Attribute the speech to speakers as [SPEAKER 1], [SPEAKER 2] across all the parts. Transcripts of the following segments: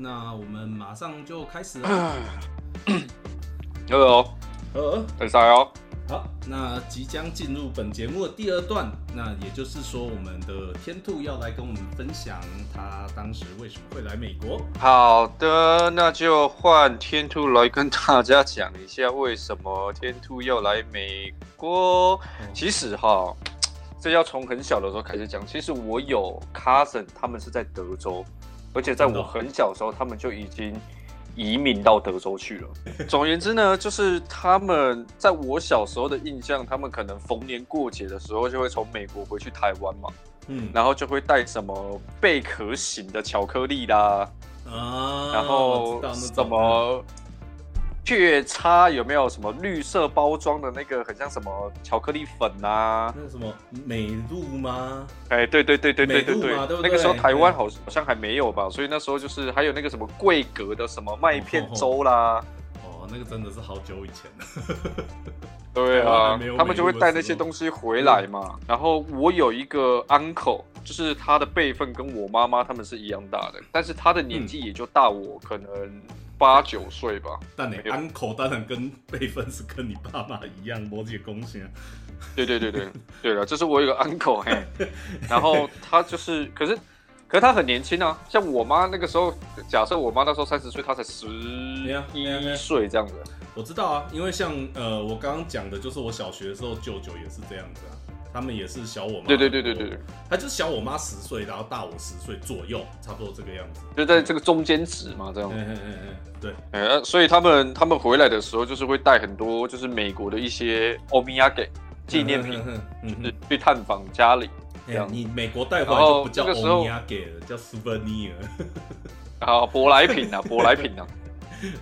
[SPEAKER 1] 那我们马上就开始了。
[SPEAKER 2] Hello，
[SPEAKER 1] 呃，
[SPEAKER 2] 很啥哟？
[SPEAKER 1] 好，那即将进入本节目的第二段，那也就是说，我们的天兔要来跟我们分享他当时为什么会来美国。
[SPEAKER 2] 好的，那就换天兔来跟大家讲一下为什么天兔要来美国。其实哈，这要从很小的时候开始讲。其实我有 cousin，他们是在德州，而且在我很小的时候，他们就已经。移民到德州去了。总而言之呢，就是他们在我小时候的印象，他们可能逢年过节的时候就会从美国回去台湾嘛，嗯，然后就会带什么贝壳型的巧克力啦，啊，然后什么。雀差有没有什么绿色包装的那个，很像什么巧克力粉
[SPEAKER 1] 啊？那个什么美露吗？
[SPEAKER 2] 哎，对对对对对对对，那个时候台湾好好像还没有吧，所以那时候就是还有那个什么桂格的什么麦片粥啦。
[SPEAKER 1] 哦，那个真的是好久以前了。
[SPEAKER 2] 对啊，他们就会带那些东西回来嘛。然后我有一个 uncle，就是他的辈分跟我妈妈他们是一样大的，但是他的年纪也就大我可能。八九岁吧，
[SPEAKER 1] 但你 uncle 当然跟辈分是跟你爸妈一样，摩羯公啊。
[SPEAKER 2] 对对对对 对了，这是我有个 uncle 嘿，然后他就是，可是可是他很年轻啊，像我妈那个时候，假设我妈那时候三十岁，他才十一岁这样子。
[SPEAKER 1] 我知道啊，因为像呃，我刚刚讲的就是我小学的时候，舅舅也是这样子啊。他们也是小我妈，
[SPEAKER 2] 对对对对对
[SPEAKER 1] 他就是小我妈十岁，然后大我十岁左右，差不多这个样子，
[SPEAKER 2] 就在这个中间值嘛，这样。
[SPEAKER 1] 嗯嗯嗯嗯，对。
[SPEAKER 2] 呃，所以他们他们回来的时候，就是会带很多，就是美国的一些欧米亚给纪念品，就是去探访家里。
[SPEAKER 1] 这样，你美国带回来就不叫欧米亚给了，叫 souvenir。
[SPEAKER 2] 啊，舶来品啊，舶来品啊。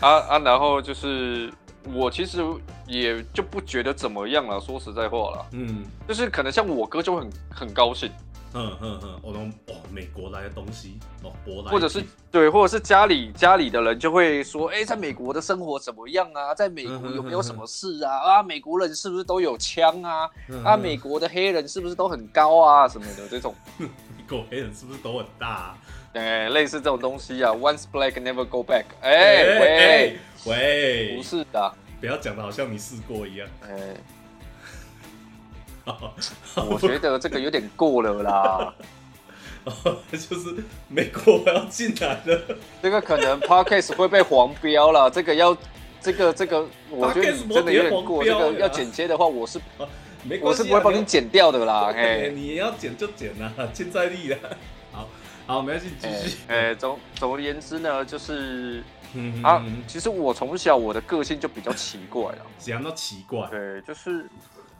[SPEAKER 2] 啊啊，然后就是我其实也就不觉得怎么样了，说实在话了，嗯，就是可能像我哥就很很高兴，
[SPEAKER 1] 嗯嗯嗯，我从哦美国来的东西哦，舶来，
[SPEAKER 2] 或者是对，或者是家里家里的人就会说，哎，在美国的生活怎么样啊？在美国有没有什么事啊？啊，美国人是不是都有枪啊？啊，美国的黑人是不是都很高啊？什么的这种，
[SPEAKER 1] 美国黑人是不是都很大？
[SPEAKER 2] 哎，类似这种东西啊，Once black, never go back。哎喂
[SPEAKER 1] 喂，
[SPEAKER 2] 不是的，
[SPEAKER 1] 不要讲的好像你试过一样。哎，
[SPEAKER 2] 我觉得这个有点过了啦。
[SPEAKER 1] 就是美国要进来了，
[SPEAKER 2] 这个可能 Podcast 会被黄标了。这个要，这个这个，我觉得你真的有点过。这个要剪接的话，我是，我是不会帮你剪掉的啦。
[SPEAKER 1] 哎，你要剪就剪啦，欠在力了。好，没关系，继续。
[SPEAKER 2] 哎，总总而言之呢，就是啊，其实我从小我的个性就比较奇怪了。
[SPEAKER 1] 怎样都奇怪，
[SPEAKER 2] 对，就是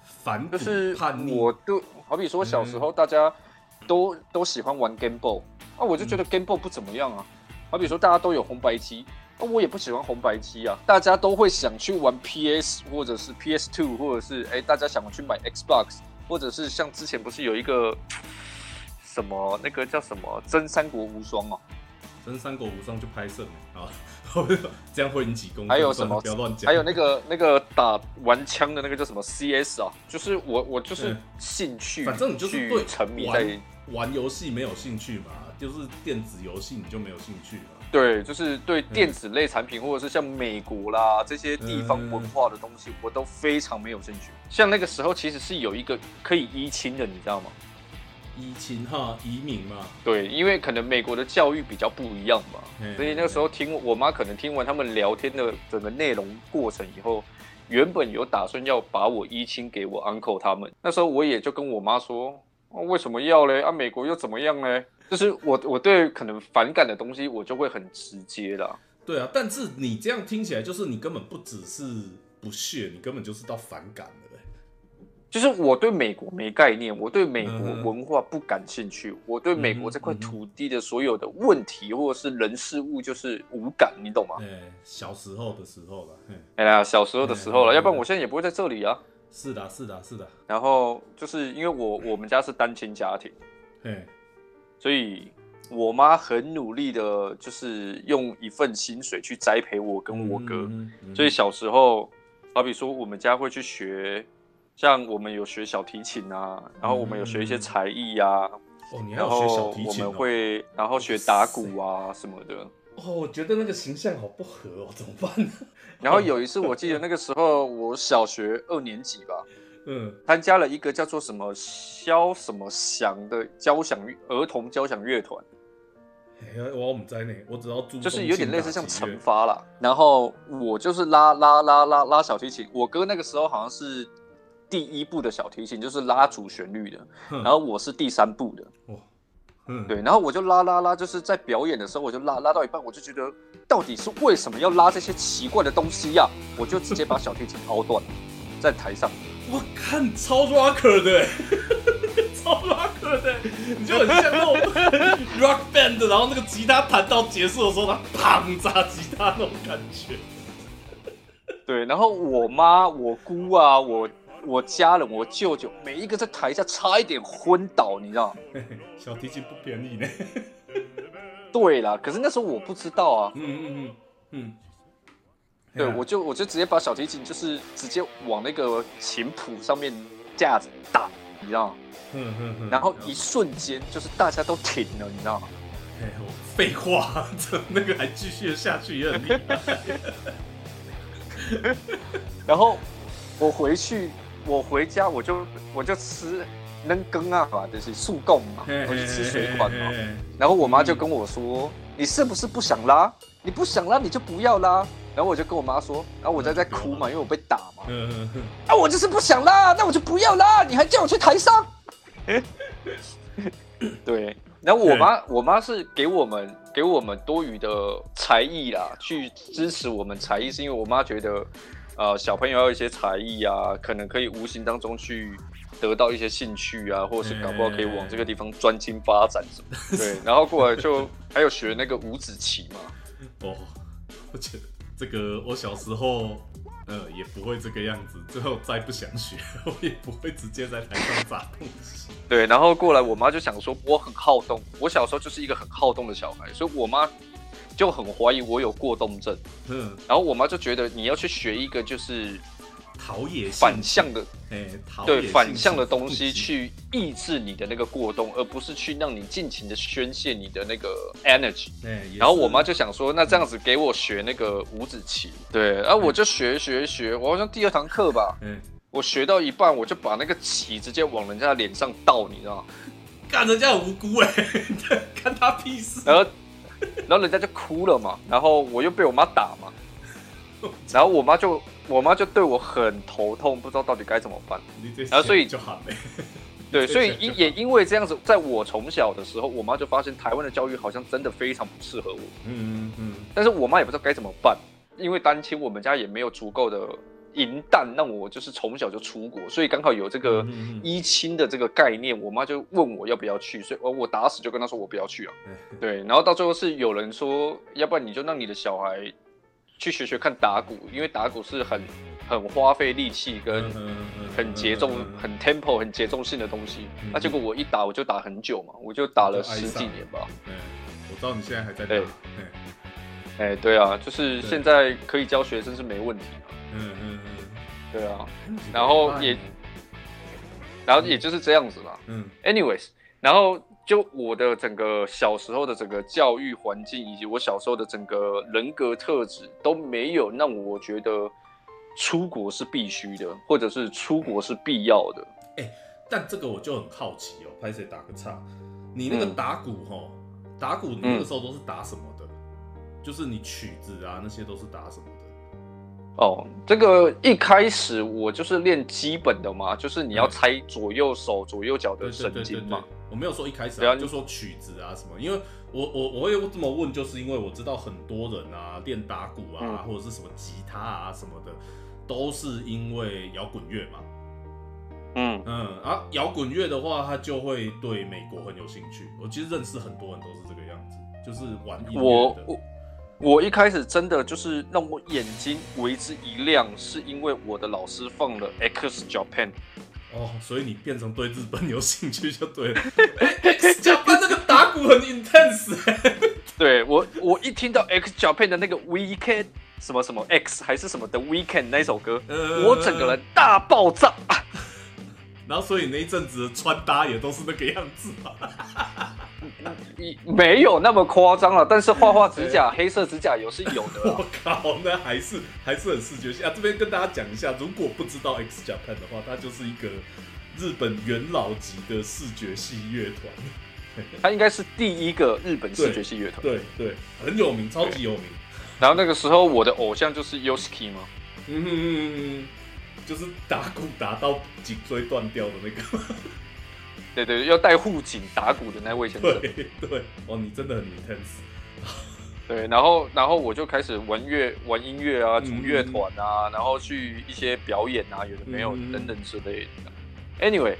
[SPEAKER 1] 反，
[SPEAKER 2] 就是我都好比说小时候大家都都喜欢玩 Game Boy，啊，我就觉得 Game Boy 不怎么样啊。好比说大家都有红白机，那我也不喜欢红白机啊。大家都会想去玩 PS 或者是 PS Two，或者是哎，大家想去买 Xbox，或者是像之前不是有一个。什么那个叫什么《真三国无双》哦，《
[SPEAKER 1] 真三国无双》就拍摄啊，这样会引起攻
[SPEAKER 2] 还有什么？
[SPEAKER 1] 不要乱讲。
[SPEAKER 2] 还有那个那个打玩枪的那个叫什么 CS 啊？就是我我就是兴趣，
[SPEAKER 1] 反正你就是对
[SPEAKER 2] 沉迷在
[SPEAKER 1] 玩游戏没有兴趣嘛，就是电子游戏你就没有兴趣了。
[SPEAKER 2] 对，就是对电子类产品或者是像美国啦这些地方文化的东西，我都非常没有兴趣。像那个时候其实是有一个可以依亲的，你知道吗？
[SPEAKER 1] 移情哈，移民嘛，
[SPEAKER 2] 对，因为可能美国的教育比较不一样嘛，所以那个时候听我妈可能听完他们聊天的整个内容过程以后，原本有打算要把我移亲给我 uncle 他们，那时候我也就跟我妈说，为什么要嘞？啊，美国又怎么样嘞？就是我我对可能反感的东西，我就会很直接的。
[SPEAKER 1] 对啊，但是你这样听起来，就是你根本不只是不屑，你根本就是到反感了。
[SPEAKER 2] 就是我对美国没概念，我对美国文化不感兴趣，我对美国这块土地的所有的问题或者是人事物就是无感，你懂吗？
[SPEAKER 1] 哎，小时候的时候了，
[SPEAKER 2] 哎呀，小时候的时候了，要不然我现在也不会在这里啊。
[SPEAKER 1] 是的，是的，是的。
[SPEAKER 2] 然后就是因为我我们家是单亲家庭，哎，所以我妈很努力的，就是用一份薪水去栽培我跟我哥，所以小时候，好比说我们家会去学。像我们有学小提琴啊，然后我们有学一些才艺啊，
[SPEAKER 1] 哦，你还
[SPEAKER 2] 然
[SPEAKER 1] 有学小
[SPEAKER 2] 后我
[SPEAKER 1] 提琴、哦、
[SPEAKER 2] 们会，然后学打鼓啊什么的。
[SPEAKER 1] 哦，我觉得那个形象好不合哦，怎么办呢？
[SPEAKER 2] 然后有一次，我记得那个时候我小学二年级吧，
[SPEAKER 1] 嗯，
[SPEAKER 2] 参加了一个叫做什么肖什么祥的交响乐儿童交响乐团，
[SPEAKER 1] 我唔知呢，我只要
[SPEAKER 2] 就是有点类似像
[SPEAKER 1] 惩
[SPEAKER 2] 惩罚啦。然后我就是拉拉拉拉拉小提琴，我哥那个时候好像是第一部的小提琴，就是拉主旋律的，然后我是第三部的。
[SPEAKER 1] 哇，嗯，
[SPEAKER 2] 对，然后我就拉拉拉，就是在表演的时候，我就拉拉到一半，我就觉得到底是为什么要拉这些奇怪的东西呀、我就直接把小提琴凹断了，在台上。
[SPEAKER 1] 我看超 rocker 的，超 rocker 的，你就很像那种 rock band，然后那个吉他弹到结束的时候，他砰砸吉他那种感觉。
[SPEAKER 2] 对，然后我妈、我姑啊，我我家人、我舅舅，每一个在台下差一点昏倒，你知道
[SPEAKER 1] 小提琴不便宜呢。
[SPEAKER 2] 对啦，可是那时候我不知道啊。
[SPEAKER 1] 嗯嗯嗯嗯，
[SPEAKER 2] 对，
[SPEAKER 1] 啊
[SPEAKER 2] 我就我就直接把小提琴就是直接往那个琴谱上面架子打，你知道吗？
[SPEAKER 1] 嗯嗯嗯，
[SPEAKER 2] 然后一瞬间就是大家都停了，你知道吗？
[SPEAKER 1] 哎我废话，这那个还继续下去也很厉害。
[SPEAKER 2] 然后我回去，我回家我就我就吃能羹啊嘛，就是速供嘛，我就吃水管嘛。然后我妈就跟我说：“你是不是不想拉？你不想拉你就不要拉。”然后我就跟我妈说，然后我在在哭嘛，因为我被打嘛。
[SPEAKER 1] 嗯嗯嗯，
[SPEAKER 2] 啊，我就是不想拉，那我就不要拉，你还叫我去台上。对，然后我妈，我妈是给我们给我们多余的才艺啦，去支持我们才艺，是因为我妈觉得，呃，小朋友要有一些才艺啊，可能可以无形当中去得到一些兴趣啊，或者是搞不好可以往这个地方专精发展什么。对，然后过来就还有学那个五子棋嘛。
[SPEAKER 1] 哦，我觉得这个我小时候。呃，也不会这个样子，最后再不想学，我也不会直接在台上砸东西。
[SPEAKER 2] 对，然后过来，我妈就想说我很好动，我小时候就是一个很好动的小孩，所以我妈就很怀疑我有过动症。
[SPEAKER 1] 嗯，
[SPEAKER 2] 然后我妈就觉得你要去学一个就是
[SPEAKER 1] 陶冶
[SPEAKER 2] 反向的，
[SPEAKER 1] 哎，陶
[SPEAKER 2] 对反向的
[SPEAKER 1] 性
[SPEAKER 2] 东西去抑制你的那个过动，而不是去让你尽情的宣泄你的那个 energy。
[SPEAKER 1] 哎，也
[SPEAKER 2] 然后我
[SPEAKER 1] 是
[SPEAKER 2] 妈就想说，那这样子给我学那个五子棋，对，然后我就学学学，我好像第二堂课吧，
[SPEAKER 1] 嗯，
[SPEAKER 2] 我学到一半，我就把那个棋直接往人家的脸上倒，你知道吗？
[SPEAKER 1] 干人家很无辜哎，干他屁事。
[SPEAKER 2] 然后，然后人家就哭了嘛，然后我又被我妈打嘛，然后我妈就我妈就对我很头痛，不知道到底该怎么办。然后所以
[SPEAKER 1] 就好嘞。
[SPEAKER 2] 对，所以因也因为这样子，在我从小的时候，我妈就发现台湾的教育好像真的非常不适合我，
[SPEAKER 1] 嗯嗯
[SPEAKER 2] 但是我妈也不知道该怎么办，因为单亲，我们家也没有足够的银弹让我就是从小就出国，所以刚好有这个
[SPEAKER 1] 嗯嗯嗯
[SPEAKER 2] 依亲的这个概念，我妈就问我要不要去，所以我我打死就跟她说我不要去啊。
[SPEAKER 1] 嗯，
[SPEAKER 2] 对，然后到最后是有人说，要不然你就让你的小孩去学学看打鼓，因为打鼓是很很花费力气跟
[SPEAKER 1] 嗯
[SPEAKER 2] 很节奏、很 tempo、很节奏性的东西。那结果我一打我就打很久嘛，我就打了十几年吧。
[SPEAKER 1] 嗯，我知道你现在还在打。
[SPEAKER 2] 哎，对啊，就是
[SPEAKER 1] 对
[SPEAKER 2] 现在可以教学生是没问题嘛。
[SPEAKER 1] 嗯嗯
[SPEAKER 2] 对啊，
[SPEAKER 1] 嗯，
[SPEAKER 2] 然后也然后也就是这样子啦。
[SPEAKER 1] 嗯
[SPEAKER 2] Anyways，然后就我的整个小时候的整个教育环境，以及我小时候的整个人格特质，都没有让我觉得出国是必须的，或者是出国是必要的。
[SPEAKER 1] 哎但这个我就很好奇哦，拍谁打个岔？你那个
[SPEAKER 2] 嗯
[SPEAKER 1] 打鼓吼，打鼓你那个时候都是打什么的？就是你曲子啊那些都是打什么的？
[SPEAKER 2] 哦，这个一开始我就是练基本的嘛，就是你要
[SPEAKER 1] 嗯
[SPEAKER 2] 猜左右手、左右脚的神
[SPEAKER 1] 对对对
[SPEAKER 2] 经嘛。，
[SPEAKER 1] 我没有说一开始
[SPEAKER 2] 对啊
[SPEAKER 1] 啊，就说曲子啊什么，因为我我我会这么问，就是因为我知道很多人啊练打鼓啊、
[SPEAKER 2] 嗯
[SPEAKER 1] 或者是什么吉他啊什么的，都是因为摇滚乐嘛。
[SPEAKER 2] 嗯，
[SPEAKER 1] 嗯啊，摇滚乐的话，他就会对美国很有兴趣。我其实认识很多人都是这个样子，就是玩音乐的。
[SPEAKER 2] 我我我一开始真的就是让我眼睛为之一亮，是因为我的老师放了 X Japan。
[SPEAKER 1] 哦，所以你变成对日本有兴趣就对了。X Japan 那个打鼓很 intense 欸
[SPEAKER 2] 对我，我一听到 X Japan 的那个 Weekend 什么什么 X 还是什么的 Weekend 那首歌，
[SPEAKER 1] 呃
[SPEAKER 2] 我整个人大爆炸。
[SPEAKER 1] 然后所以那一阵子的穿搭也都是那个样子嘛。
[SPEAKER 2] 一 没有那么夸张了，但是画画指甲，黑色指甲油是有的。
[SPEAKER 1] 我靠，那还是还是很视觉性啊！这边跟大家讲一下，如果不知道 X Japan 的话，它就是一个日本元老级的视觉系乐团。
[SPEAKER 2] 它应该是第一个日本视觉系乐团。
[SPEAKER 1] 对对，很有名，超级有名。
[SPEAKER 2] 然后那个时候我的偶像就是 Yoshiki 嘛，
[SPEAKER 1] 嗯哼哼哼哼，就是打鼓打到颈椎断掉的那个。
[SPEAKER 2] 对对，要带护颈打鼓的那位先生。
[SPEAKER 1] 对对，哦，你真的很 intense。
[SPEAKER 2] 对，然后然后我就开始玩乐、玩音乐啊，组乐团啊，然后去一些表演啊，有的没有
[SPEAKER 1] 嗯
[SPEAKER 2] 等等之类的。Anyway，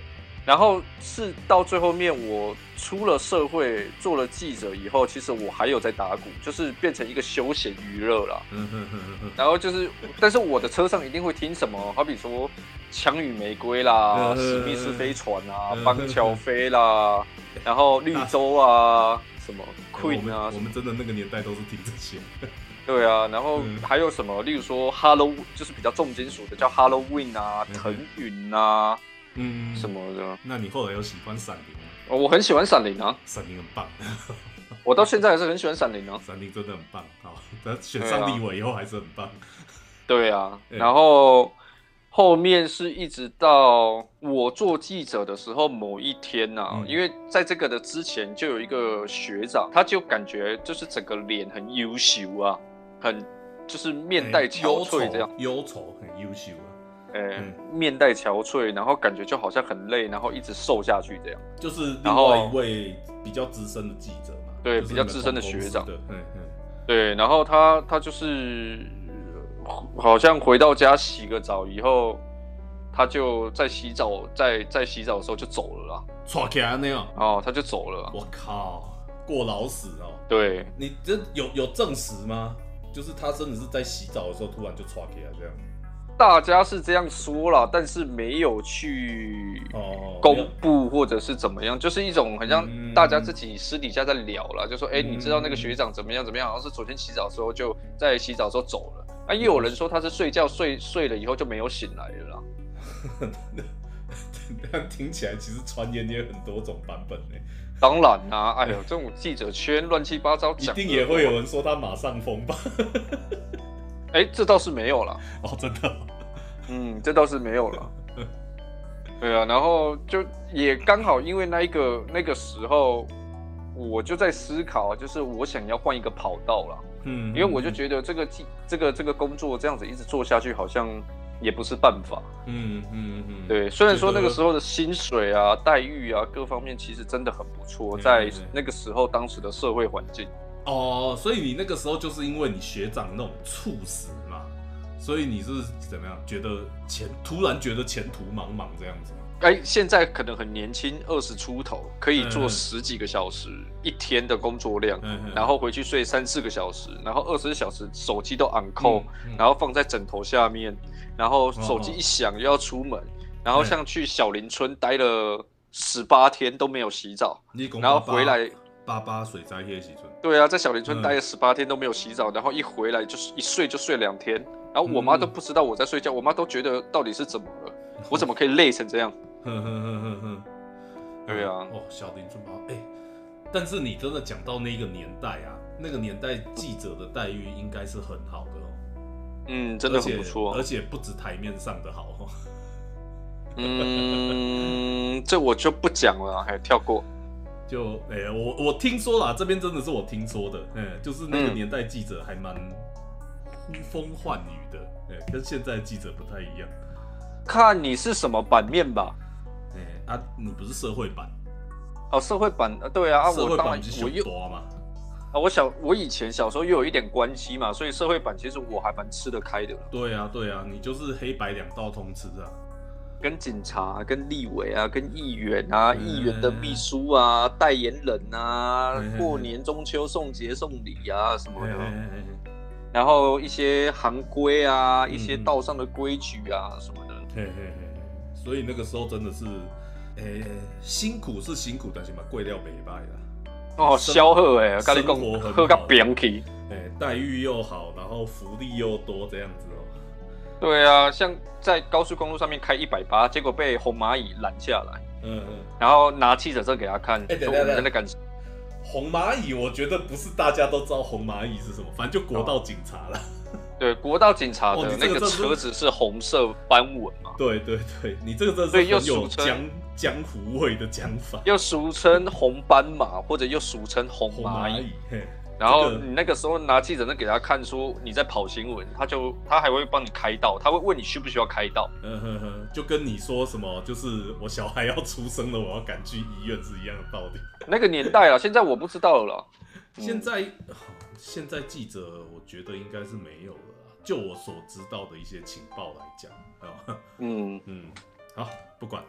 [SPEAKER 2] 然后是到最后面我出了社会做了记者以后，其实我还有在打鼓，就是变成一个休闲娱乐啦。
[SPEAKER 1] 嗯哼哼哼哼。
[SPEAKER 2] 然后就是，但是我的车上一定会听什么，好比说《枪与玫瑰》啦，
[SPEAKER 1] 嗯《
[SPEAKER 2] 史密斯飞船》啊，
[SPEAKER 1] 嗯《
[SPEAKER 2] 邦乔飞》啦，然后绿洲啊，什么 Queen 啊
[SPEAKER 1] 我，们真的那个年代都是听这些。
[SPEAKER 2] 对啊，然后
[SPEAKER 1] 嗯
[SPEAKER 2] 还有什么，例如说 Hello，就是比较重金属的，叫 Halloween 啊，
[SPEAKER 1] 嗯
[SPEAKER 2] 腾云啊
[SPEAKER 1] 嗯
[SPEAKER 2] 什？么的。
[SPEAKER 1] 那你后来有喜欢闪灵吗？
[SPEAKER 2] 哦我很喜欢闪灵啊，
[SPEAKER 1] 闪灵很棒，
[SPEAKER 2] 我到现在还是很喜欢闪灵啊。
[SPEAKER 1] 闪灵真的很棒。好，他选上立委以后还是很棒。
[SPEAKER 2] 对啊，
[SPEAKER 1] 对
[SPEAKER 2] 然后后面是一直到我做记者的时候，某一天呐、
[SPEAKER 1] 嗯
[SPEAKER 2] 因为在这个的之前就有一个学长，他就感觉就是整个脸很优秀啊，很就是面带憔悴这样，
[SPEAKER 1] 哎忧愁很优秀啊，
[SPEAKER 2] 哎、
[SPEAKER 1] 嗯
[SPEAKER 2] 面带憔悴，然后感觉就好像很累，然后一直瘦下去这样。
[SPEAKER 1] 就是另
[SPEAKER 2] 然后
[SPEAKER 1] 外一位比较资深的记者嘛，
[SPEAKER 2] 对
[SPEAKER 1] 就是
[SPEAKER 2] 比较资深的学长
[SPEAKER 1] 对，嗯嗯，
[SPEAKER 2] 对，然后他他就是呃好像回到家洗个澡以后，他就在洗澡，在在洗澡的时候就走了啦。
[SPEAKER 1] 抓起来那样，
[SPEAKER 2] 哦，他就走了。
[SPEAKER 1] 我靠，过劳死哦！
[SPEAKER 2] 对，
[SPEAKER 1] 你这有有证实吗？就是他真的是在洗澡的时候突然就抓起来这样？
[SPEAKER 2] 大家是这样说了，但是没有去
[SPEAKER 1] 哦，
[SPEAKER 2] 公布或者是怎么样，就是一种很像
[SPEAKER 1] 嗯
[SPEAKER 2] 大家自己私底下在聊了，就说，哎、
[SPEAKER 1] 嗯
[SPEAKER 2] 你知道那个学长怎么样怎么样？好像是昨天洗澡的时候就在洗澡的时候走了。啊，也有人说他是睡觉睡睡了以后就没有醒来了啦。
[SPEAKER 1] 这样听起来其实传言也有很多种版本呢，
[SPEAKER 2] 当然啦、哎呦，这种记者圈乱七八糟
[SPEAKER 1] 一
[SPEAKER 2] 讲，
[SPEAKER 1] 定也会有。人说他马上封吧？
[SPEAKER 2] 哎、这倒是没有了。
[SPEAKER 1] 哦，真的哦，
[SPEAKER 2] 嗯，这倒是没有了。对啊，然后就也刚好因为那一个那个时候，我就在思考，就是我想要换一个跑道了，
[SPEAKER 1] 嗯，
[SPEAKER 2] 因为我就觉得这个记这个这个工作这样子一直做下去，好像也不是办法。
[SPEAKER 1] 嗯嗯嗯，
[SPEAKER 2] 对，虽然说那个时
[SPEAKER 1] 候，
[SPEAKER 2] 的薪水啊、待遇啊各方面其实真的很不错，
[SPEAKER 1] 嗯
[SPEAKER 2] 在那个时候当时的社会环境。
[SPEAKER 1] 哦，所以你那个时候就是因为你学长那种猝死嘛，所以你是怎么样？觉得前突然觉得前途茫茫这样子吗？
[SPEAKER 2] 哎，现在可能很年轻，二十出头，可以做
[SPEAKER 1] 嗯
[SPEAKER 2] 十几个小时一天的工作量，然后回去睡三四个小时，然后二十小时手机都 on call，、
[SPEAKER 1] 嗯嗯
[SPEAKER 2] 然后放在枕头下面，然后手机一响又要出门，然后
[SPEAKER 1] 嗯
[SPEAKER 2] 像去小林村待了十八天都没有洗澡，然后回来，
[SPEAKER 1] 八八水灾夜时村，
[SPEAKER 2] 对啊，在小林村
[SPEAKER 1] 嗯
[SPEAKER 2] 待了十八天都没有洗澡，然后一回来就是一睡就睡两天，然后我妈
[SPEAKER 1] 嗯
[SPEAKER 2] 都不知道我在睡觉，我妈都觉得到底是怎么了，我怎么可以累成这样？
[SPEAKER 1] 哼哼哼哼哼，
[SPEAKER 2] 对啊
[SPEAKER 1] 哦，小林村包，哎、但是你真的讲到那个年代啊，那个年代记者的待遇应该是很好的哦，
[SPEAKER 2] 嗯，真的很不错
[SPEAKER 1] 而。且不止台面上的好哦。
[SPEAKER 2] 嗯，这我就不讲了，还跳过。
[SPEAKER 1] 就哎、我我听说啦，这边真的是我听说的，嗯，就是那个
[SPEAKER 2] 嗯
[SPEAKER 1] 年代记者还蛮呼风唤雨的，哎、跟现在的记者不太一样，
[SPEAKER 2] 看你是什么版面吧。
[SPEAKER 1] 哎、啊，你不是社会版，
[SPEAKER 2] 哦，社会版，呃对啊，啊，
[SPEAKER 1] 社
[SPEAKER 2] 我当然
[SPEAKER 1] 会版
[SPEAKER 2] 我又
[SPEAKER 1] 小多嘛，
[SPEAKER 2] 啊，我小我以前小时候又有一点关系嘛，所以社会版其实我还蛮吃得开的，
[SPEAKER 1] 对啊对啊，你就是黑白两道通吃啊，
[SPEAKER 2] 跟警察、跟立委啊、跟议员啊、
[SPEAKER 1] 嗯。
[SPEAKER 2] 议员的秘书啊、代言人啊
[SPEAKER 1] 嗯，
[SPEAKER 2] 过年中秋送节送礼啊什么的，然后一些行规啊、一些
[SPEAKER 1] 嗯
[SPEAKER 2] 道上的规矩啊什么的。
[SPEAKER 1] 嘿嘿嘿嘿，所以那个时候真的是，诶、辛苦是辛苦，但是嘛，贵料没败啦。
[SPEAKER 2] 哦，
[SPEAKER 1] 生
[SPEAKER 2] 消耗诶，跟你
[SPEAKER 1] 生活很好。
[SPEAKER 2] 讲，喝个扁去。
[SPEAKER 1] 诶、待遇又好，然后福利又多，这样子哦、
[SPEAKER 2] 对啊，像在高速公路上面开一百八，结果被红蚂蚁拦下来，
[SPEAKER 1] 嗯嗯，
[SPEAKER 2] 然后拿记者证给他看，
[SPEAKER 1] 哎等
[SPEAKER 2] 说我们
[SPEAKER 1] 等等
[SPEAKER 2] 真的感
[SPEAKER 1] 红蚂蚁，我觉得不是大家都知道红蚂蚁是什么，反正就国道警察啦。
[SPEAKER 2] 对国道警察
[SPEAKER 1] 哦
[SPEAKER 2] 的那个车子是红色斑纹嘛，
[SPEAKER 1] 对对对，你这个真是很有江江湖味的讲法。
[SPEAKER 2] 又俗称红斑马，或者又俗称红
[SPEAKER 1] 红
[SPEAKER 2] 蚂蚁。然后你那个时候拿记者证给他看，说你在跑新闻，他就他还会帮你开道，他会问你需不需要开道。
[SPEAKER 1] 嗯哼哼，就跟你说什么，就是我小孩要出生了，我要赶去医院是一样的道理。
[SPEAKER 2] 那个年代啊，现在我不知道了
[SPEAKER 1] 现在、现在记者，我觉得应该是没有了。就我所知道的一些情报来讲，啊，
[SPEAKER 2] 嗯，
[SPEAKER 1] 嗯，好，不管，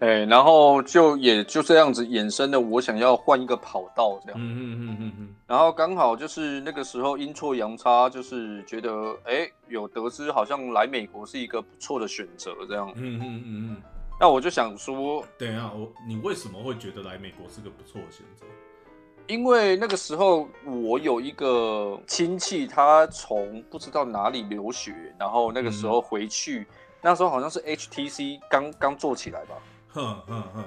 [SPEAKER 2] 哎、然后就也就这样子衍生的，我想要换一个跑道这样。
[SPEAKER 1] 嗯嗯嗯嗯嗯
[SPEAKER 2] 然后刚好就是那个时候阴错阳差，就是觉得哎、有得知好像来美国是一个不错的选择这样。
[SPEAKER 1] 嗯嗯嗯嗯嗯。
[SPEAKER 2] 那我就想说，
[SPEAKER 1] 等一下，我你为什么会觉得来美国是个不错的选择？
[SPEAKER 2] 因为那个时候我有一个亲戚，他从不知道哪里留学，然后那个时候回去，那时候好像是 HTC 刚刚做起来吧，
[SPEAKER 1] 哼哼哼，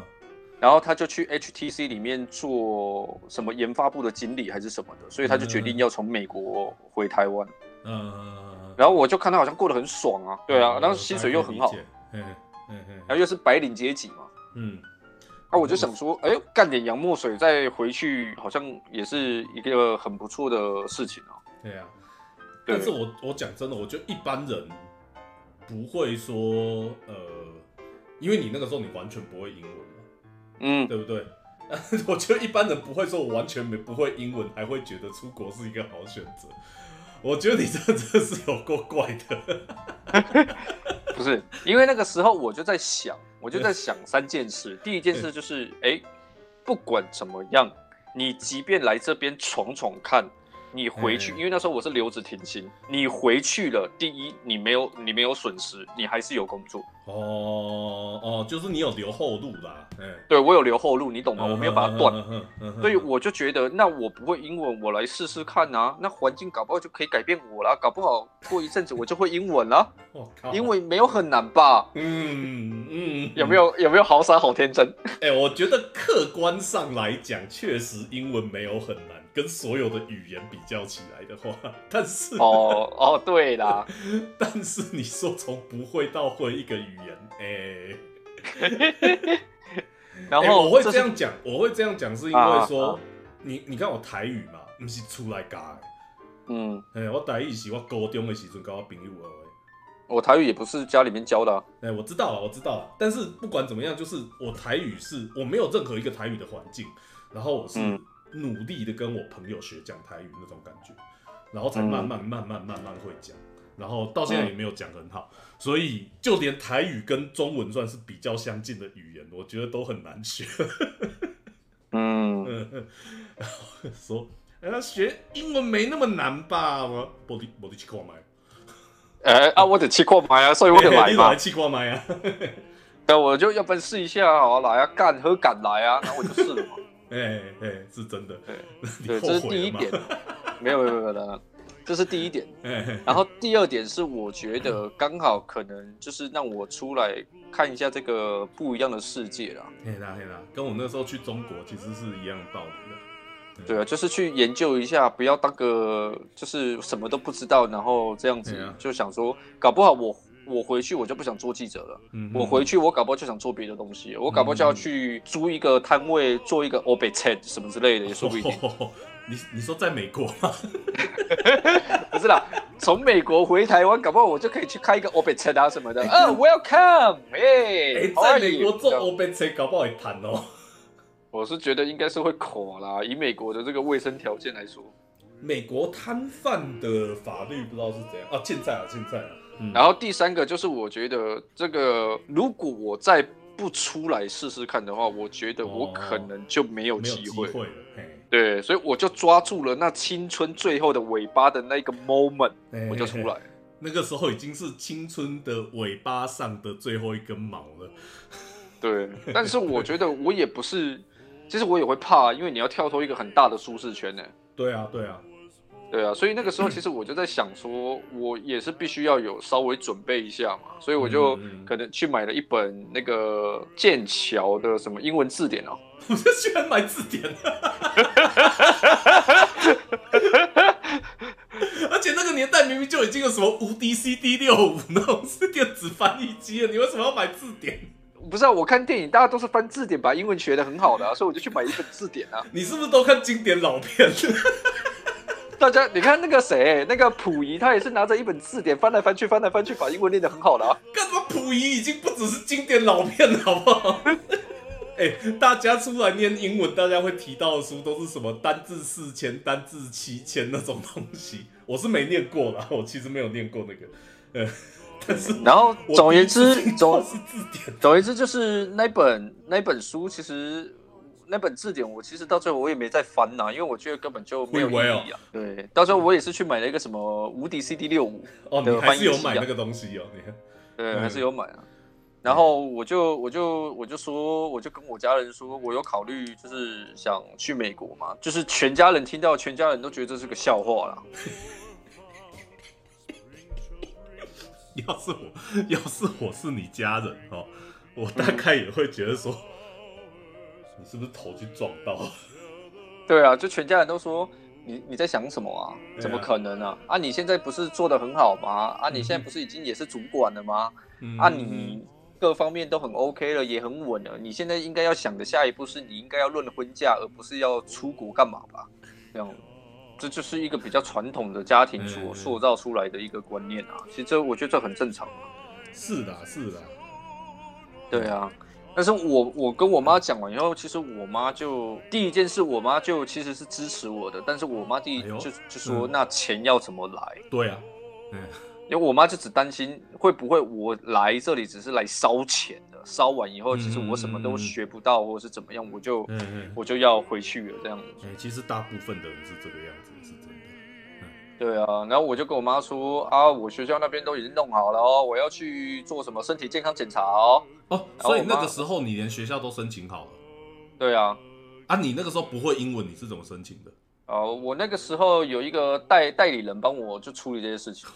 [SPEAKER 2] 然后他就去 HTC 里面做什么研发部的经理还是什么的，所以他就决定要从美国回台湾。
[SPEAKER 1] 嗯，
[SPEAKER 2] 然后我就看他好像过得很爽啊，对啊，然后薪水又很好，，
[SPEAKER 1] 嗯嗯嗯
[SPEAKER 2] 然后又是白领阶级嘛。
[SPEAKER 1] 嗯，
[SPEAKER 2] 那我就想说，哎，干点洋墨水再回去，好像也是一个很不错的事情哦。
[SPEAKER 1] 对啊。但是我我讲真的，我觉得一般人不会说，呃，因为你那个时候你完全不会英文嘛，
[SPEAKER 2] 嗯，
[SPEAKER 1] 对不对？我觉得一般人不会说我完全没不会英文，还会觉得出国是一个好选择。我觉得你这真的是有够怪的。
[SPEAKER 2] 不是，因为那个时候我就在想，我就在想三件事。第一件事就是，哎，不管怎么样，你即便来这边闯闯看，你回去，
[SPEAKER 1] 嗯
[SPEAKER 2] 因为那时候我是留职停薪，你回去了，第一，你没有你没有损失，你还是有工作。
[SPEAKER 1] 哦哦，就是你有留后路啦，哎，
[SPEAKER 2] 对我有留后路，你懂吗？我没有把它断。
[SPEAKER 1] 嗯，嗯
[SPEAKER 2] 所以我就觉得，那我不会英文，我来试试看啊。那环境搞不好就可以改变我啦，搞不好过一阵子我就会英文啦。
[SPEAKER 1] 我靠，
[SPEAKER 2] 英文没有很难吧？
[SPEAKER 1] 嗯嗯，
[SPEAKER 2] 有没？有有没有好傻好天真？
[SPEAKER 1] 哎、我觉得客观上来讲，确实英文没有很难，跟所有的语言比较起来的话，但是
[SPEAKER 2] 哦哦，对啦，
[SPEAKER 1] 但是你说从不会到会一个语言，哎、
[SPEAKER 2] 然后、
[SPEAKER 1] 哎我会
[SPEAKER 2] 是
[SPEAKER 1] 这样讲，我会这样讲，是因为
[SPEAKER 2] 啊
[SPEAKER 1] 说，
[SPEAKER 2] 啊。
[SPEAKER 1] 你你看我台语嘛，不是出来教的，
[SPEAKER 2] 嗯，
[SPEAKER 1] 哎、我台语是我高中的时阵跟我朋友学的。
[SPEAKER 2] 我台语也不是家里面教的啊、
[SPEAKER 1] 哎、我知道了，我知道了。但是不管怎么样，就是我台语是我没有任何一个台语的环境，然后我是
[SPEAKER 2] 嗯
[SPEAKER 1] 努力的跟我朋友学讲台语那种感觉，然后才慢慢、慢慢慢慢会讲，然后到现在也没有讲很好，所以就连台语跟中文算是比较相近的语言，我觉得都很难学。
[SPEAKER 2] 嗯，
[SPEAKER 1] 嗯，然后说，哎、学英文没那么难吧？我我的我的去看麦，
[SPEAKER 2] 哎、啊，我得去过买啊，所以我得来嘛
[SPEAKER 1] 你来。去看麦啊？
[SPEAKER 2] 那，我就要不然试一下啊，来啊，干和敢来啊，然后我就试了嘛。
[SPEAKER 1] 哎哎，是真的。
[SPEAKER 2] 对对，这是第一点。没有没有没有的，这是第一点。
[SPEAKER 1] 哎哎
[SPEAKER 2] 然后第二点是，我觉得刚好可能就是让我出来看一下这个不一样的世界啦。
[SPEAKER 1] 嘿啦嘿啦，跟我那时候去中国其实是一样的道理的。
[SPEAKER 2] 对啊，就是去研究一下，不要当个就是什么都不知道，然后这样子就想说，搞不好我我回去我就不想做记者了，
[SPEAKER 1] 嗯
[SPEAKER 2] 我回去我搞不好就想做别的东西，我搞不好就要去租一个摊位做一个 o b e t 什么之类的，也说不一定。
[SPEAKER 1] 你你说在美国吗？
[SPEAKER 2] 不是啦，从美国回台湾，搞不好我就可以去开一个 o b e t 啊什么的。啊，Welcome，哎、
[SPEAKER 1] 哎
[SPEAKER 2] ，how
[SPEAKER 1] 在美？国做
[SPEAKER 2] 这样
[SPEAKER 1] O B C 搞不好也谈哦。
[SPEAKER 2] 我是觉得应该是会垮啦，以美国的这个卫生条件来说。
[SPEAKER 1] 美国摊贩的法律不知道是怎样啊？现在啊，现在啊。嗯
[SPEAKER 2] 然后第三个就是，我觉得这个如果我再不出来试试看的话，我觉得我可能就没有机会。
[SPEAKER 1] 机会了，
[SPEAKER 2] 对，所以我就抓住了那青春最后的尾巴的那个 moment，
[SPEAKER 1] 嘿
[SPEAKER 2] 我就出来。。
[SPEAKER 1] 那个时候已经是青春的尾巴上的最后一根毛了。
[SPEAKER 2] 对，但是我觉得我也不是，其实我也会怕，因为你要跳脱一个很大的舒适圈呢。
[SPEAKER 1] 对啊，对啊，
[SPEAKER 2] 对啊，所以那个时候其实我就在想说，我也是必须要有稍微准备一下嘛，所以我就可能去买了一本那个剑桥的什么英文字典哦。
[SPEAKER 1] 我就喜欢买字典，而且那个年代明明就已经有什么无敌 CD 六五那种是电子翻译机了，你为什么要买字典？
[SPEAKER 2] 不是啊，我看电影大家都是翻字典把英文学的很好的、啊，所以我就去买一本字典啊。
[SPEAKER 1] 你是不是都看经典老片？
[SPEAKER 2] 大家你看那个谁，那个溥仪，他也是拿着一本字典翻来翻去，翻来翻去，把英文练得很好的啊。
[SPEAKER 1] 干什么溥仪已经不只是经典老片了，好不好？哎、大家出来念英文，大家会提到的书都是什么单字四千、单字七千那种东西。我是没念过啦，我其实没有念过那个，呃，但是
[SPEAKER 2] 然后
[SPEAKER 1] 我
[SPEAKER 2] 总而言之总
[SPEAKER 1] 是字典。
[SPEAKER 2] 总而言之就是那本那本书，其实那本字典我其实到最后我也没再翻呐、因为我觉得根本就没有意义啊。对，到时候我也是去买了一个什么无敌 CD 六五，
[SPEAKER 1] 哦，你还是有买那个东西哦，你看，
[SPEAKER 2] 对，
[SPEAKER 1] 嗯
[SPEAKER 2] 还是有买啊。然后我就我就我就说，我就跟我家人说，我有考虑就是想去美国嘛，就是全家人听到，全家人都觉得这是个笑话啦。
[SPEAKER 1] 要是我，要是我是你家人哦，我大概也会觉得说，你是不是头去撞到？
[SPEAKER 2] 对啊，就全家人都说你你在想什么啊？怎么可能啊？啊，你现在不是做的很好吗？啊，你现在不是已经也是主管了吗？
[SPEAKER 1] 嗯
[SPEAKER 2] 啊，你各方面都很 OK 了，也很稳了。你现在应该要想的下一步是你应该要论婚嫁，而不是要出国干嘛吧？这样，这就是一个比较传统的家庭所
[SPEAKER 1] 嗯
[SPEAKER 2] 塑造出来的一个观念啊。其实这我觉得这很正常啊。
[SPEAKER 1] 是的，是的，
[SPEAKER 2] 对啊，但是我我跟我妈讲完以后，其实我妈就第一件事，我妈就其实是支持我的，但是我妈第一
[SPEAKER 1] 哎
[SPEAKER 2] 就就说
[SPEAKER 1] 嗯
[SPEAKER 2] 那钱要怎么来？
[SPEAKER 1] 对啊，嗯，
[SPEAKER 2] 因为我妈就只担心会不会我来这里只是来烧钱的，烧完以后其实我什么都学不到，或者是怎么样，我就我就要回去了这样子。
[SPEAKER 1] 哎、其实大部分的人是这个样子，是真的。
[SPEAKER 2] 对啊，然后我就跟我妈说啊，我学校那边都已经弄好了哦，我要去做什么身体健康检查哦。
[SPEAKER 1] 哦，所以那个时候你连学校都申请好了
[SPEAKER 2] 对啊，
[SPEAKER 1] 啊？你那个时候不会英文，你是怎么申请的？
[SPEAKER 2] 哦，我那个时候有一个代代理人帮我就处理这些事情。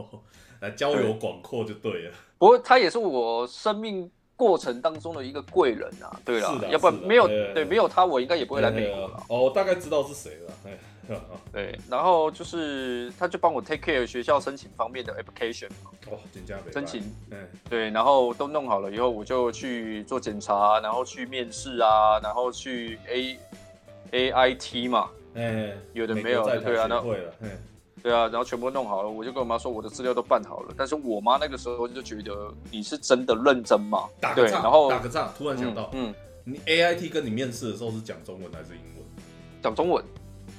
[SPEAKER 1] 来交友广阔就对了。
[SPEAKER 2] 不过他也是我生命过程当中的一个贵人啊。对啦要不然没有
[SPEAKER 1] 对
[SPEAKER 2] 对没有他，我应该也不会来美国了。
[SPEAKER 1] 哦，我大概知道是谁了。哎，
[SPEAKER 2] 对，然后就是他就帮我 take care 学校申请方面的 application 嘛，申请
[SPEAKER 1] 嗯，
[SPEAKER 2] 对，然后都弄好了以后，我就去做检查，然后去面试啊，然后去 A A I T 嘛，
[SPEAKER 1] 嗯，
[SPEAKER 2] 有的没有对啊那
[SPEAKER 1] 协会了。嗯，
[SPEAKER 2] 对啊，然后全部弄好了，我就跟我妈说我的资料都办好了，但是我妈那个时候就觉得你是真的认真吗？
[SPEAKER 1] 打个仗，
[SPEAKER 2] 然后
[SPEAKER 1] 打个仗，突然想到，
[SPEAKER 2] 嗯，嗯
[SPEAKER 1] 你 A I T 跟你面试的时候是讲中文还是英文？
[SPEAKER 2] 讲中文，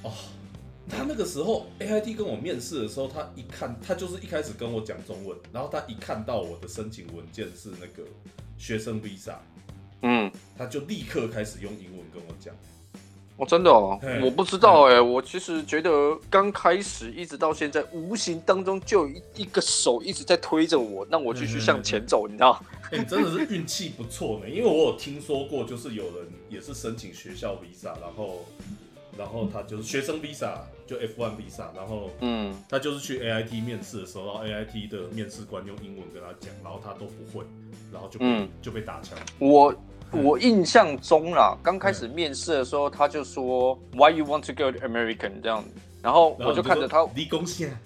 [SPEAKER 1] 哦，他那个时候 A I T 跟我面试的时候，他一看，他就是一开始跟我讲中文，然后他一看到我的申请文件是那个学生 Visa，
[SPEAKER 2] 嗯。
[SPEAKER 1] 他就立刻开始用英文跟我讲。
[SPEAKER 2] 哦，真的哦，我不知道哎、我其实觉得刚开始一直到现在，无形当中就有一一个手一直在推着我，让我继续向前走，你知道？
[SPEAKER 1] 哎、你真的是运气不错呢，因为我有听说过，就是有人也是申请学校 Visa，然后，然后他就是学生 Visa，就 F1 Visa，然后
[SPEAKER 2] 嗯，
[SPEAKER 1] 他就是去 AIT 面试的时候，然后 AIT 的面试官用英文跟他讲，然后他都不会，然后就被、
[SPEAKER 2] 嗯。
[SPEAKER 1] 就被打枪。
[SPEAKER 2] 我我印象中啦，刚开始面试的时候，他就说 Why you want to go to American 这样，然后我就看着他，
[SPEAKER 1] 离贡献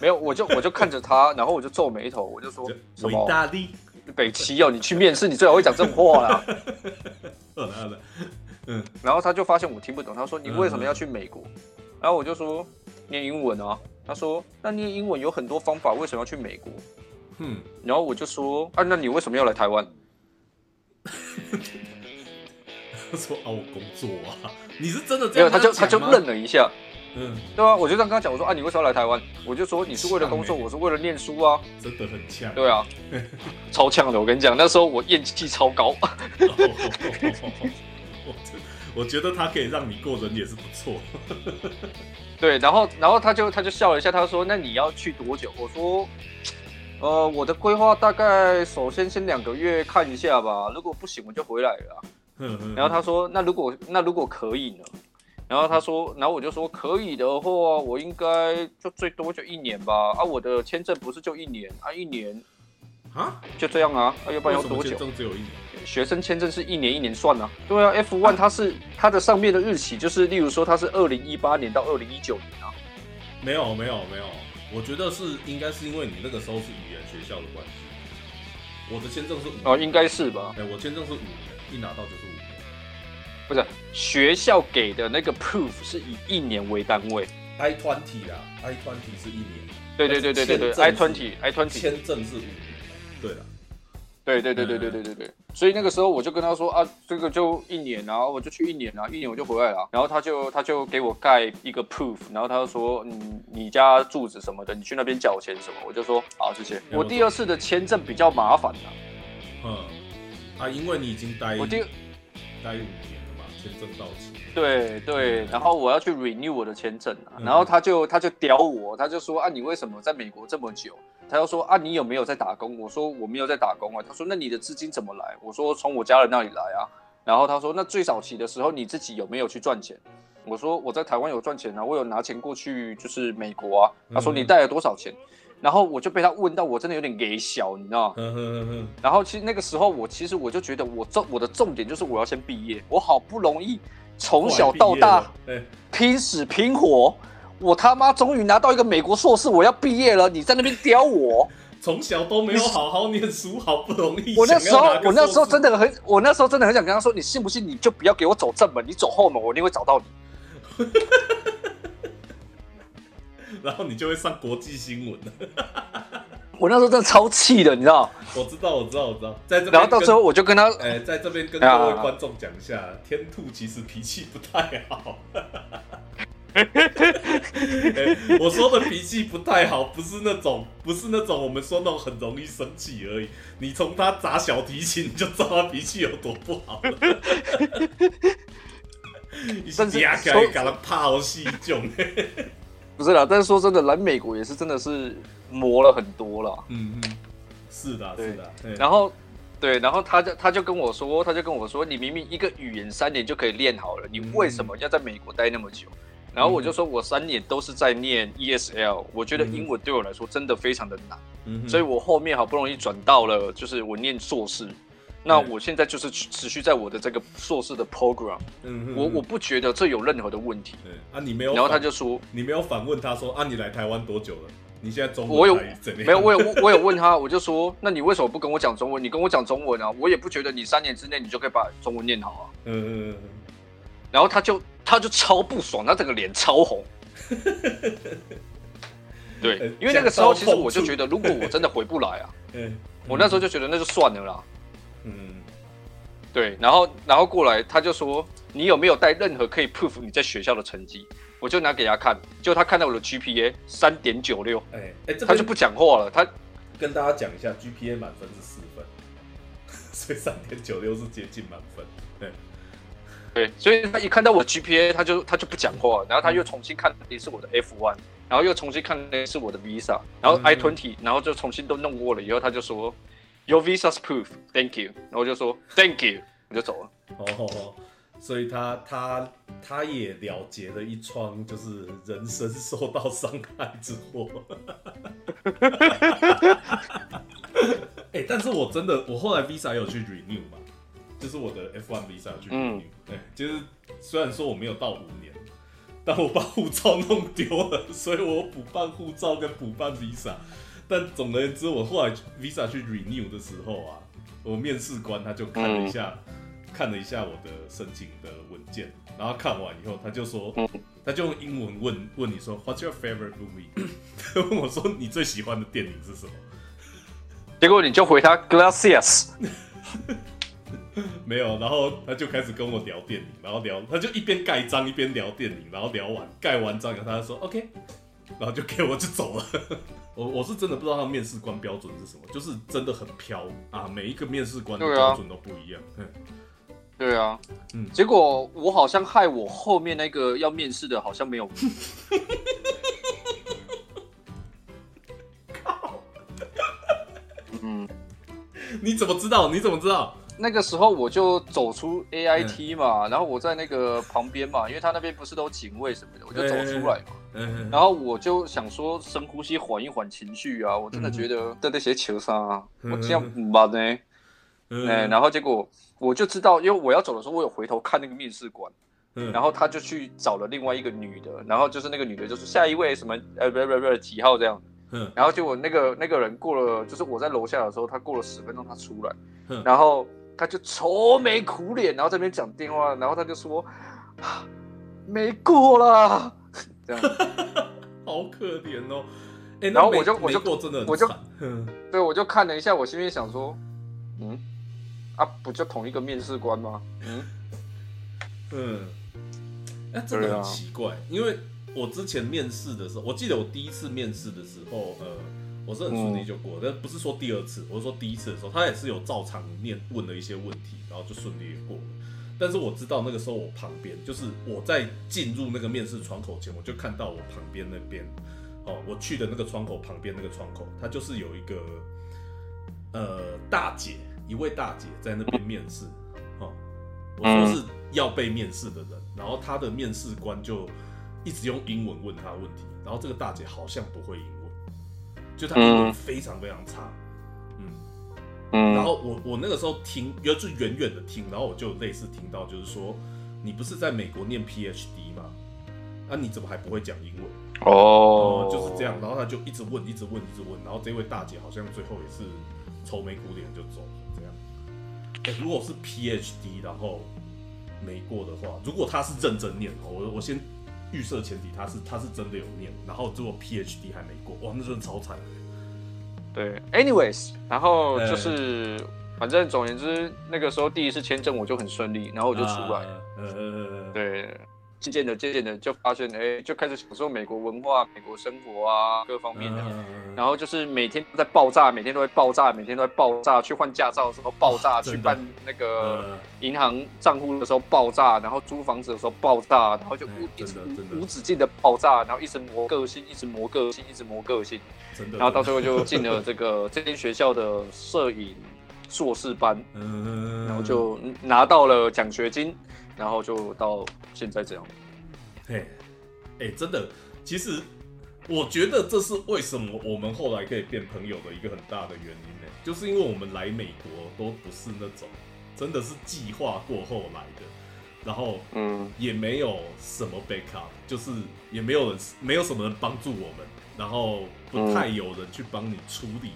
[SPEAKER 2] 没有，我就我就看着他，然后我就皱眉头，我就说什
[SPEAKER 1] 伟
[SPEAKER 2] 么
[SPEAKER 1] 大力，
[SPEAKER 2] 北齐哦，你去面试，你最好会讲这种话啦。
[SPEAKER 1] 嗯，
[SPEAKER 2] 然后他就发现我听不懂，他说你为什么要去美国？然后我就说念英文啊。他说那念英文有很多方法，为什么要去美国？
[SPEAKER 1] 嗯，
[SPEAKER 2] 然后我就说啊，那你为什么要来台湾？
[SPEAKER 1] 他说啊，我工作啊，你是真的这
[SPEAKER 2] 没有，
[SPEAKER 1] 样
[SPEAKER 2] 他就他就愣了一下，
[SPEAKER 1] 嗯，
[SPEAKER 2] 对啊，我就这样跟他讲，我说啊，你为什么要来台湾？我就说你是为了工作，
[SPEAKER 1] 欸
[SPEAKER 2] 我是为了念书啊，
[SPEAKER 1] 真的很呛。
[SPEAKER 2] 对啊，超呛的，我跟你讲，那时候我厌气超高，
[SPEAKER 1] 我真我觉得他可以让你过人也是不错。
[SPEAKER 2] 对，然后然后他就他就笑了一下，他说那你要去多久？我说。呃，我的规划大概首先先两个月看一下吧，如果不行我就回来了啊。然后他说：“那如果那如果可以呢？”然后他说，然后我就说可以的话，我应该就最多就一年吧。啊，我的签证不是就一年啊，一年
[SPEAKER 1] 啊？
[SPEAKER 2] 就这样啊？啊，要不然要多久？
[SPEAKER 1] 签证只有一年。
[SPEAKER 2] 学生签证是一年一年算啊。对啊，F one 它是它的上面的日期，就是例如说它是二零一八年到二零一九年啊。
[SPEAKER 1] 没有没有没有，我觉得是应该是因为你那个时候是语言学校的关系。我的签证是五
[SPEAKER 2] 哦，应该是吧？
[SPEAKER 1] 哎，我签证是五年，一拿到就是五年。
[SPEAKER 2] 不是学校给的那个 proof 是以一年为单位
[SPEAKER 1] ，I twenty 啦，I twenty 是一年。
[SPEAKER 2] 对对对对对对，I twenty I twenty
[SPEAKER 1] 签证是五年。对了。
[SPEAKER 2] 对对对对对对对对，所以那个时候我就跟他说啊，这个就一年，然后我就去一年啊，一年我就回来了，然后他就他就给我盖一个 proof，然后他就说，嗯，你家住址什么的，你去那边缴钱什么，我就说好谢谢。我第二次的签证比较麻烦的，
[SPEAKER 1] 嗯，啊，因为你已经待
[SPEAKER 2] 我第
[SPEAKER 1] 待五年了嘛，签证到期。
[SPEAKER 2] 对对，然后我要去 renew 我的签证啊，然后他就他就刁我，他就说啊，你为什么在美国这么久？他又说啊，你有没有在打工？我说我没有在打工啊。他说那你的资金怎么来？我说从我家人那里来啊。然后他说那最早期的时候你自己有没有去赚钱？我说我在台湾有赚钱啊，我有拿钱过去就是美国啊。他说你带了多少钱？然后我就被他问到我真的有点给小，你知道吗？然后其实那个时候我其实我就觉得我重我的重点就是我要先毕业，我好不容易从小到大拼死拼活。我他妈终于拿到一个美国硕士，我要毕业了，你在那边刁我，
[SPEAKER 1] 从小都没有好好念书，好不容易。
[SPEAKER 2] 我那时候，我那时候真的很，我那时候真的很想跟他说，你信不信？你就不要给我走正门，你走后门，我一定会找到你。
[SPEAKER 1] 然后你就会上国际新闻了。
[SPEAKER 2] 我那时候真的超气的，你知道？
[SPEAKER 1] 我知道，我知道，我知道。在这，
[SPEAKER 2] 然后到时候我就跟他，
[SPEAKER 1] 哎，在这边跟各位观众讲一下，天兔其实脾气不太好。我说的脾气不太好，不是那种，不是那种我们说那种很容易生气而已。你从他砸小提琴，你就知道他脾气有多不好了。甚至可以搞他泡戏囧。
[SPEAKER 2] 不是啦，但是说真的，来美国也是真的是磨了很多了。
[SPEAKER 1] 嗯嗯，是的，是的。
[SPEAKER 2] 然后，对，然后他就他就跟我说，他就跟我说，你明明一个语言三年就可以练好了，你为什么要在美国待那么久？然后我就说，我三年都是在念 ESL，我觉得英文对我来说真的非常的难，所以我后面好不容易转到了，就是我念硕士，那我现在就是持续在我的这个硕士的 program，我我不觉得这有任何的问题。
[SPEAKER 1] 对啊，你没有？
[SPEAKER 2] 然后他就说，
[SPEAKER 1] 你没有反问他说，啊，你来台湾多久了？你现在中文
[SPEAKER 2] 我有
[SPEAKER 1] 怎
[SPEAKER 2] 没有？我有我有问他，我就说，那你为什么不跟我讲中文？你跟我讲中文啊，我也不觉得你三年之内你就可以把中文念好啊。嗯嗯嗯。然后他就。他就超不爽，他整个脸超红。对，因为那个时候其实我就觉得，如果我真的回不来啊，我那时候就觉得那就算了啦。嗯，对，然后然后过来他就说，你有没有带任何可以 proof 你在学校的成绩？我就拿给他看，就他看到我的 GPA 三点九六，哎哎，他就不讲话了。他
[SPEAKER 1] 跟大家讲一下，GPA 满分是四分，所以三点九六是接近满分。对。
[SPEAKER 2] 对，所以他一看到我 GPA，他就他就不讲话，然后他又重新看的是我的 F one，然后又重新看的是我的 Visa，然后 I20，然后就重新都弄过了以后，他就说 Your Visa's proof，Thank you，然后我就说 Thank you，我就走了。哦，
[SPEAKER 1] 所以他他他也了结了一桩就是人生受到伤害之祸。哎，但是我真的，我后来 Visa 有去 renew 嘛。就是我的 F1 visa 去领，对，就是虽然说我没有到五年，但我把护照弄丢了，所以我补办护照跟补办 visa。但总而言之，我后来 visa 去 renew 的时候啊，我面试官他就看了一下，看了一下我的申请的文件，然后看完以后，他就说，他就用英文问问你说，What's your favorite movie？他问我说，你最喜欢的电影是什么？
[SPEAKER 2] 结果你就回他 Glacius。
[SPEAKER 1] 没有，然后他就开始跟我聊电影，然后聊，他就一边盖章一边聊电影，然后聊完盖完章以后，他就说 OK，然后就给我就走了。我我是真的不知道他面试官标准是什么，就是真的很飘啊，每一个面试官的标准都不一样。
[SPEAKER 2] 对啊，嗯，结果我好像害我后面那个要面试的好像没有。
[SPEAKER 1] 嗯，你怎么知道？你怎么知道？
[SPEAKER 2] 那个时候我就走出 AIT 嘛，然后我在那个旁边嘛，因为他那边不是都警卫什么的，我就走出来嘛。
[SPEAKER 1] 嗯，
[SPEAKER 2] 然后我就想说深呼吸，缓一缓情绪啊。我真的觉得在那些球上啊，我这样不吧呢？哎，然后结果我就知道，因为我要走的时候，我有回头看那个面试官，然后他就去找了另外一个女的，然后就是那个女的，就是下一位什么呃不不不几号这样。嗯，然后结果那个那个人过了，就是我在楼下的时候，他过了十分钟他出来，然后他就愁眉苦脸，然后这边讲电话，然后他就说 没过了。这样，
[SPEAKER 1] 好可怜哦。哎，
[SPEAKER 2] 然后我就我就
[SPEAKER 1] 真的
[SPEAKER 2] 我就，对，我就看了一下，我心里想说，嗯，啊，不就同一个面试官吗？嗯
[SPEAKER 1] 嗯，哎，真的很奇怪，因为我之前面试的时候，我记得我第一次面试的时候，呃，我是很顺利就过，但不是说第二次，我是说第一次的时候，他也是有照常面问了一些问题，然后就顺利过了。但是我知道那个时候我旁边，就是我在进入那个面试窗口前，我就看到我旁边那边，哦，我去的那个窗口旁边那个窗口，它就是有一个呃大姐，一位大姐在那边面试，哦，我说是要被面试的人，然后他的面试官就一直用英文问他问题，然后这个大姐好像不会英文，就她英文非常非常差。然后我我那个时候听，就远远的听，然后我就类似听到，就是说，你不是在美国念 PhD 吗？那你怎么还不会讲英文？哦，就是这样。然后他就一直问，一直问，一直问。然后这位大姐好像最后也是愁眉苦脸就走了。这样。哎，如果是 PhD，然后没过的话，如果他是认真念，我我先预设前提他是他是真的有念，然后如果 PhD 还没过，哇，那真的超惨。
[SPEAKER 2] 对，anyways，然后就是，反正总而言之，那个时候第一次签证我就很顺利，然后我就出来了。嗯对，渐渐的、渐渐的就发现，哎，就开始享受美国文化、美国生活啊，各方面的。然后就是每天都在爆炸，每天都在爆炸，每天都在爆炸。去换驾照的时候爆炸，去办那个银行账户的时候爆炸，然后租房子的时候爆炸，然后就无一直无止境的爆炸，然后一直磨个性，一直磨个性，一直磨个性。然后到最后就进了 这个这间学校的摄影硕士班，然后就拿到了奖学金，然后就到现在这样。
[SPEAKER 1] 嘿，哎，真的，其实我觉得这是为什么我们后来可以变朋友的一个很大的原因呢，就是因为我们来美国都不是那种真的是计划过后来的，然后嗯，也没有什么 backup，就是也没有人没有什么人帮助我们。然后不太有人去帮你处理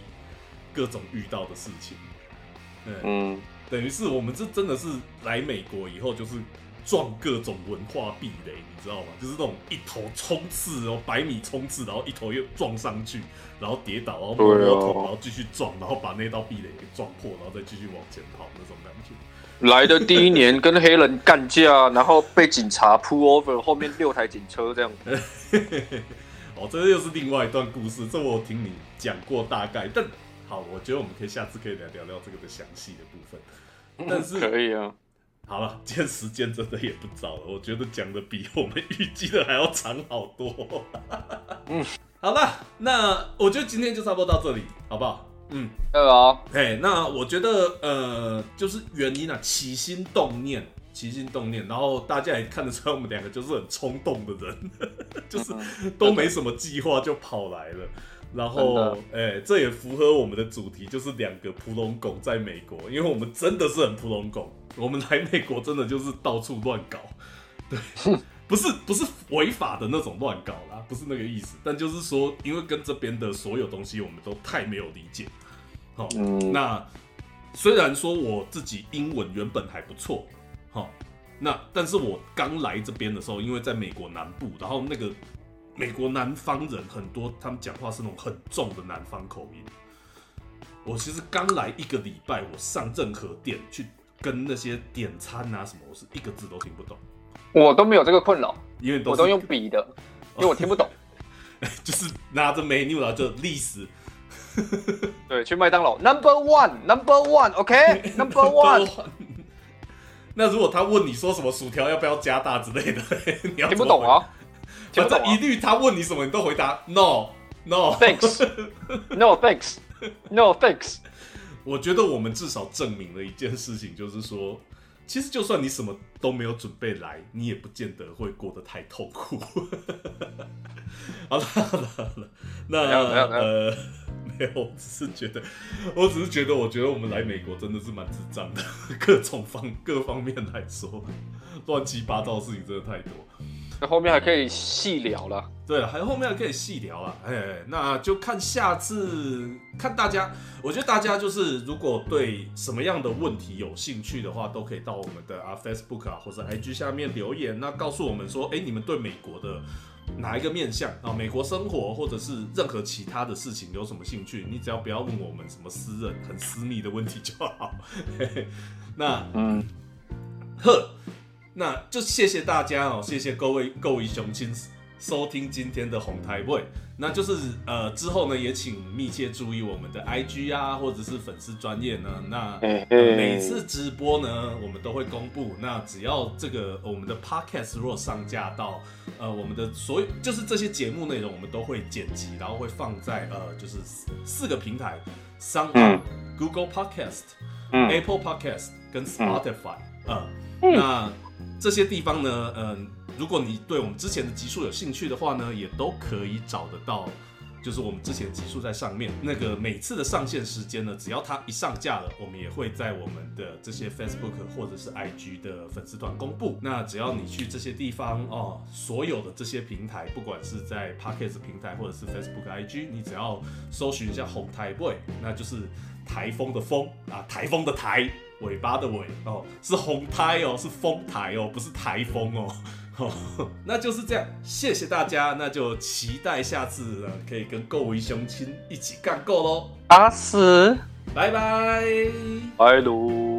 [SPEAKER 1] 各种遇到的事情，嗯，等于是我们这真的是来美国以后就是撞各种文化壁垒，你知道吗？就是那种一头冲刺哦，百米冲刺，然后一头又撞上去，然后跌倒，然后摸摸头，然后继续撞，然后把那道壁垒给撞破，然后再继续往前跑那种感觉。
[SPEAKER 2] 来的第一年跟黑人干架，然后被警察 pull over，后面六台警车这样。
[SPEAKER 1] 哦，这又是另外一段故事，这我听你讲过大概。但好，我觉得我们可以下次可以来聊聊这个的详细的部分。但是
[SPEAKER 2] 可以啊。
[SPEAKER 1] 好了，今天时间真的也不早了，我觉得讲的比我们预计的还要长好多。嗯，好了，那我觉得今天就差不多到这里，好不好？
[SPEAKER 2] 嗯，好。
[SPEAKER 1] 哎，那我觉得呃，就是原因啊，起心动念。起心动念，然后大家也看得出来，我们两个就是很冲动的人，就是都没什么计划就跑来了。然后，哎，这也符合我们的主题，就是两个普龙狗在美国，因为我们真的是很普龙狗，我们来美国真的就是到处乱搞，对，不是不是违法的那种乱搞啦，不是那个意思，但就是说，因为跟这边的所有东西我们都太没有理解。好，那虽然说我自己英文原本还不错。好，那但是我刚来这边的时候，因为在美国南部，然后那个美国南方人很多，他们讲话是那种很重的南方口音。我其实刚来一个礼拜，我上任何店去跟那些点餐啊什么，我是一个字都听不懂。
[SPEAKER 2] 我都没有这个困扰，
[SPEAKER 1] 因为
[SPEAKER 2] 我都用笔的，因为我听不懂。
[SPEAKER 1] 就是拿着 menu 然后就历史。
[SPEAKER 2] 对，去麦当劳，Number One，Number One，OK，Number One。
[SPEAKER 1] 那如果他问你说什么薯条要不要加大之类的，你要
[SPEAKER 2] 听不懂啊？
[SPEAKER 1] 反正一律他问你什么，你都回答 No No
[SPEAKER 2] Thanks No Thanks No Thanks。
[SPEAKER 1] 我觉得我们至少证明了一件事情，就是说，其实就算你什么都没有准备来，你也不见得会过得太痛苦。好了好了好了，那
[SPEAKER 2] 没有没有
[SPEAKER 1] 呃没有，我只是觉得，我只是觉得，我觉得我们来美国真的是蛮智障的，各种方各方面来说，乱七八糟的事情真的太多。
[SPEAKER 2] 那后面还可以细聊了。
[SPEAKER 1] 对了，还有后面还可以细聊啊，哎，那就看下次看大家，我觉得大家就是如果对什么样的问题有兴趣的话，都可以到我们的啊 Facebook 啊或者 IG 下面留言，那告诉我们说，哎，你们对美国的哪一个面向啊，美国生活或者是任何其他的事情有什么兴趣，你只要不要问我们什么私人很私密的问题就好。嘿嘿那
[SPEAKER 2] 嗯，
[SPEAKER 1] 呵，那就谢谢大家哦，谢谢各位各位雄亲收听今天的红台会。那就是呃之后呢，也请密切注意我们的 IG 啊，或者是粉丝专业呢。那呃每次直播呢，我们都会公布。那只要这个我们的 Podcast 如果上架到呃我们的所有就是这些节目内容，我们都会剪辑，然后会放在呃就是四四个平台 s o u n
[SPEAKER 2] 嗯
[SPEAKER 1] Google Podcast、
[SPEAKER 2] 嗯
[SPEAKER 1] Apple Podcast 跟 Spotify，呃，那这些地方呢，嗯、如果你对我们之前的集数有兴趣的话呢，也都可以找得到，就是我们之前集数在上面。那个每次的上线时间呢，只要它一上架了，我们也会在我们的这些 Facebook 或者是 IG 的粉丝团公布。那只要你去这些地方哦，所有的这些平台，不管是在 Podcast 平台或者是 Facebook、IG，你只要搜寻一下红台 boy，那就是台风的风啊，台风的台，尾巴的尾哦，是红台哦，是风台哦，不是台风哦。哦，那就是这样，谢谢大家，那就期待下次呢可以跟各位乡亲一起干够喽，
[SPEAKER 2] 阿死，
[SPEAKER 1] 拜拜。
[SPEAKER 2] 拜喽。